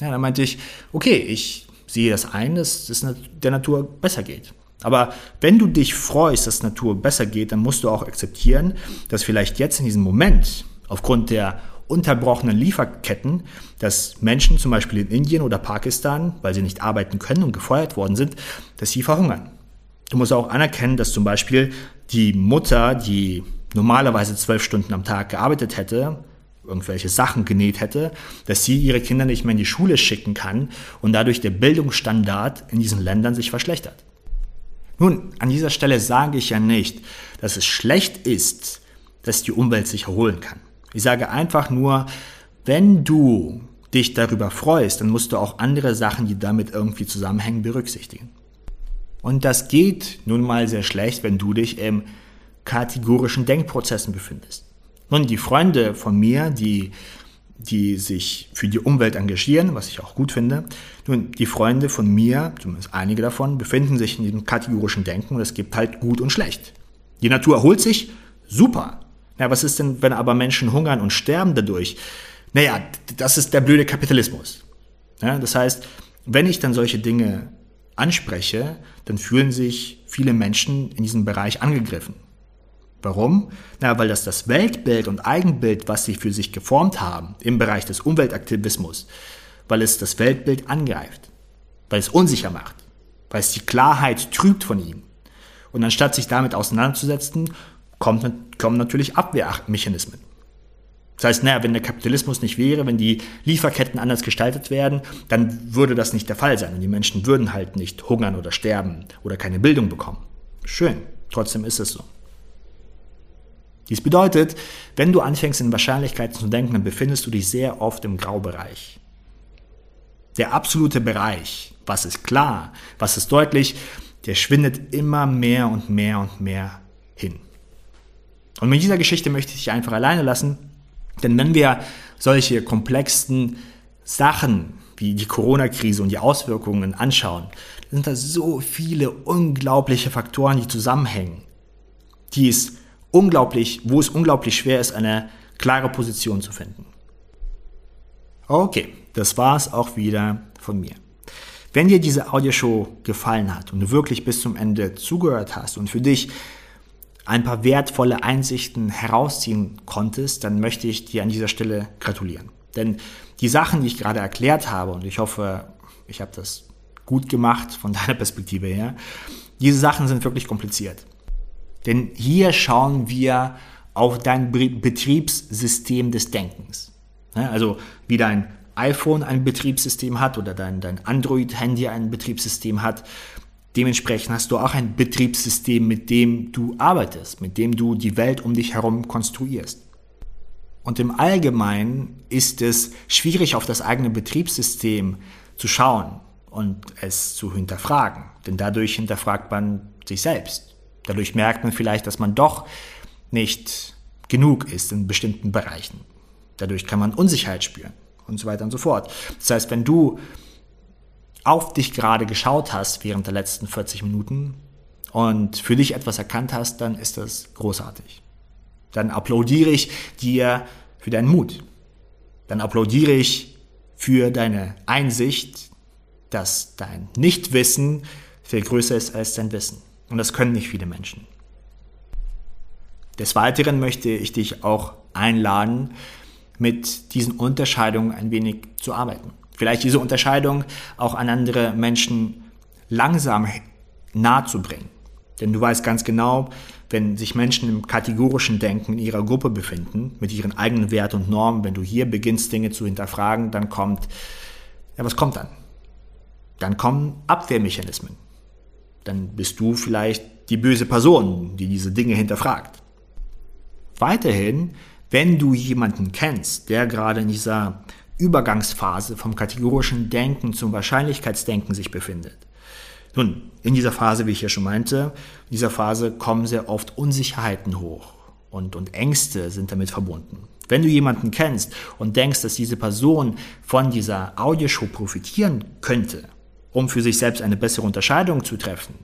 Ja, dann meinte ich, okay, ich sehe das ein, dass es der Natur besser geht. Aber wenn du dich freust, dass Natur besser geht, dann musst du auch akzeptieren, dass vielleicht jetzt in diesem Moment aufgrund der unterbrochenen Lieferketten, dass Menschen zum Beispiel in Indien oder Pakistan, weil sie nicht arbeiten können und gefeuert worden sind, dass sie verhungern. Du musst auch anerkennen, dass zum Beispiel die Mutter, die normalerweise zwölf Stunden am Tag gearbeitet hätte, irgendwelche Sachen genäht hätte, dass sie ihre Kinder nicht mehr in die Schule schicken kann und dadurch der Bildungsstandard in diesen Ländern sich verschlechtert. Nun, an dieser Stelle sage ich ja nicht, dass es schlecht ist, dass die Umwelt sich erholen kann. Ich sage einfach nur, wenn du dich darüber freust, dann musst du auch andere Sachen, die damit irgendwie zusammenhängen, berücksichtigen. Und das geht nun mal sehr schlecht, wenn du dich im kategorischen Denkprozessen befindest. Nun, die Freunde von mir, die, die sich für die Umwelt engagieren, was ich auch gut finde, nun, die Freunde von mir, zumindest einige davon, befinden sich in diesem kategorischen Denken und es gibt halt gut und schlecht. Die Natur erholt sich, super. Na, was ist denn, wenn aber Menschen hungern und sterben dadurch? Naja, das ist der blöde Kapitalismus. Ja, das heißt, wenn ich dann solche Dinge anspreche, dann fühlen sich viele Menschen in diesem Bereich angegriffen. Warum? Na, weil das das Weltbild und Eigenbild, was sie für sich geformt haben im Bereich des Umweltaktivismus, weil es das Weltbild angreift, weil es unsicher macht, weil es die Klarheit trübt von ihm. Und anstatt sich damit auseinanderzusetzen, kommt, kommen natürlich Abwehrmechanismen. Das heißt, naja, wenn der Kapitalismus nicht wäre, wenn die Lieferketten anders gestaltet werden, dann würde das nicht der Fall sein und die Menschen würden halt nicht hungern oder sterben oder keine Bildung bekommen. Schön, trotzdem ist es so. Dies bedeutet, wenn du anfängst in Wahrscheinlichkeiten zu denken, dann befindest du dich sehr oft im Graubereich. Der absolute Bereich, was ist klar, was ist deutlich, der schwindet immer mehr und mehr und mehr hin. Und mit dieser Geschichte möchte ich dich einfach alleine lassen denn wenn wir solche komplexen Sachen wie die Corona-Krise und die Auswirkungen anschauen, sind da so viele unglaubliche Faktoren, die zusammenhängen, die es unglaublich, wo es unglaublich schwer ist, eine klare Position zu finden. Okay, das war es auch wieder von mir. Wenn dir diese Audioshow gefallen hat und du wirklich bis zum Ende zugehört hast und für dich ein paar wertvolle Einsichten herausziehen konntest, dann möchte ich dir an dieser Stelle gratulieren. Denn die Sachen, die ich gerade erklärt habe, und ich hoffe, ich habe das gut gemacht von deiner Perspektive her, diese Sachen sind wirklich kompliziert. Denn hier schauen wir auf dein Betriebssystem des Denkens. Also wie dein iPhone ein Betriebssystem hat oder dein, dein Android-Handy ein Betriebssystem hat, Dementsprechend hast du auch ein Betriebssystem, mit dem du arbeitest, mit dem du die Welt um dich herum konstruierst. Und im Allgemeinen ist es schwierig, auf das eigene Betriebssystem zu schauen und es zu hinterfragen. Denn dadurch hinterfragt man sich selbst. Dadurch merkt man vielleicht, dass man doch nicht genug ist in bestimmten Bereichen. Dadurch kann man Unsicherheit spüren und so weiter und so fort. Das heißt, wenn du auf dich gerade geschaut hast während der letzten 40 Minuten und für dich etwas erkannt hast, dann ist das großartig. Dann applaudiere ich dir für deinen Mut. Dann applaudiere ich für deine Einsicht, dass dein Nichtwissen viel größer ist als dein Wissen. Und das können nicht viele Menschen. Des Weiteren möchte ich dich auch einladen, mit diesen Unterscheidungen ein wenig zu arbeiten. Vielleicht diese Unterscheidung auch an andere Menschen langsam nahe zu bringen. Denn du weißt ganz genau, wenn sich Menschen im kategorischen Denken in ihrer Gruppe befinden, mit ihren eigenen Werten und Normen, wenn du hier beginnst, Dinge zu hinterfragen, dann kommt, ja, was kommt dann? Dann kommen Abwehrmechanismen. Dann bist du vielleicht die böse Person, die diese Dinge hinterfragt. Weiterhin, wenn du jemanden kennst, der gerade in dieser Übergangsphase vom kategorischen Denken zum Wahrscheinlichkeitsdenken sich befindet. Nun, in dieser Phase, wie ich ja schon meinte, in dieser Phase kommen sehr oft Unsicherheiten hoch. und, und Ängste sind damit verbunden. Wenn du jemanden kennst und denkst, dass diese Person von dieser Audioshow profitieren könnte, um für sich selbst eine bessere Unterscheidung zu treffen,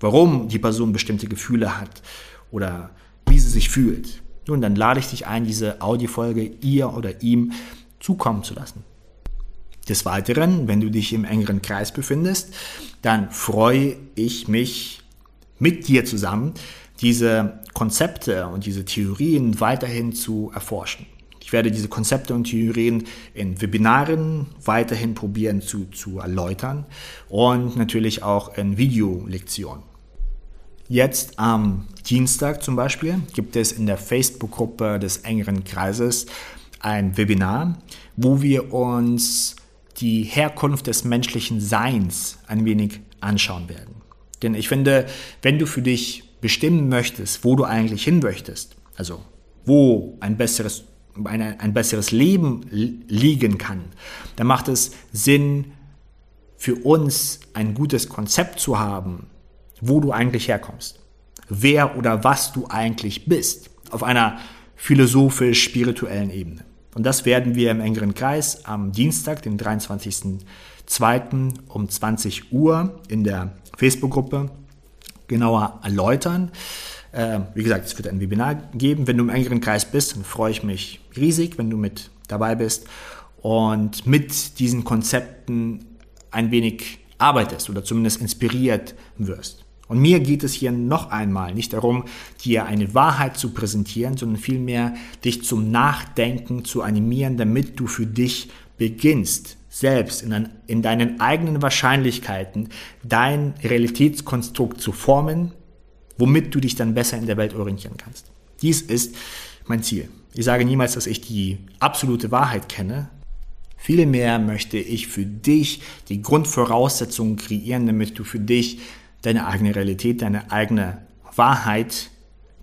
warum die Person bestimmte Gefühle hat oder wie sie sich fühlt, nun, dann lade ich dich ein, diese Audiofolge ihr oder ihm zukommen zu lassen. Des Weiteren, wenn du dich im engeren Kreis befindest, dann freue ich mich mit dir zusammen, diese Konzepte und diese Theorien weiterhin zu erforschen. Ich werde diese Konzepte und Theorien in Webinaren weiterhin probieren zu, zu erläutern und natürlich auch in Videolektionen. Jetzt am Dienstag zum Beispiel gibt es in der Facebook-Gruppe des engeren Kreises ein Webinar, wo wir uns die Herkunft des menschlichen Seins ein wenig anschauen werden. Denn ich finde, wenn du für dich bestimmen möchtest, wo du eigentlich hin möchtest, also wo ein besseres, ein, ein besseres Leben liegen kann, dann macht es Sinn, für uns ein gutes Konzept zu haben, wo du eigentlich herkommst, wer oder was du eigentlich bist, auf einer philosophisch-spirituellen Ebene. Und das werden wir im engeren Kreis am Dienstag, den 23.02. um 20 Uhr in der Facebook-Gruppe genauer erläutern. Äh, wie gesagt, es wird ein Webinar geben. Wenn du im engeren Kreis bist, dann freue ich mich riesig, wenn du mit dabei bist und mit diesen Konzepten ein wenig arbeitest oder zumindest inspiriert wirst. Und mir geht es hier noch einmal nicht darum, dir eine Wahrheit zu präsentieren, sondern vielmehr dich zum Nachdenken zu animieren, damit du für dich beginnst, selbst in, ein, in deinen eigenen Wahrscheinlichkeiten dein Realitätskonstrukt zu formen, womit du dich dann besser in der Welt orientieren kannst. Dies ist mein Ziel. Ich sage niemals, dass ich die absolute Wahrheit kenne. Vielmehr möchte ich für dich die Grundvoraussetzungen kreieren, damit du für dich deine eigene Realität, deine eigene Wahrheit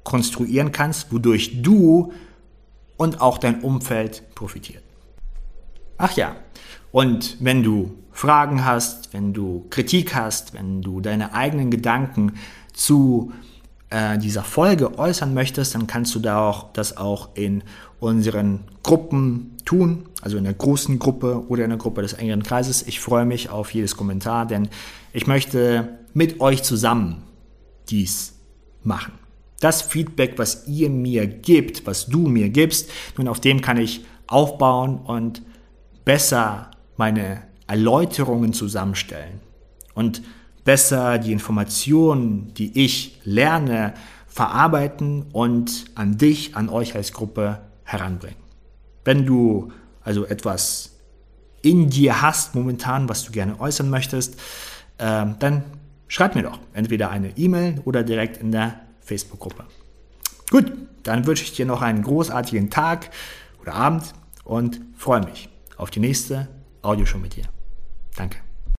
konstruieren kannst, wodurch du und auch dein Umfeld profitiert. Ach ja, und wenn du Fragen hast, wenn du Kritik hast, wenn du deine eigenen Gedanken zu äh, dieser Folge äußern möchtest, dann kannst du da auch das auch in unseren Gruppen tun, also in der großen Gruppe oder in der Gruppe des engeren Kreises. Ich freue mich auf jedes Kommentar, denn ich möchte mit euch zusammen dies machen. Das Feedback, was ihr mir gibt, was du mir gibst, nun auf dem kann ich aufbauen und besser meine Erläuterungen zusammenstellen und besser die Informationen, die ich lerne, verarbeiten und an dich, an euch als Gruppe heranbringen. Wenn du also etwas in dir hast momentan, was du gerne äußern möchtest, äh, dann schreib mir doch entweder eine E-Mail oder direkt in der Facebook-Gruppe. Gut, dann wünsche ich dir noch einen großartigen Tag oder Abend und freue mich auf die nächste Audioshow mit dir. Danke.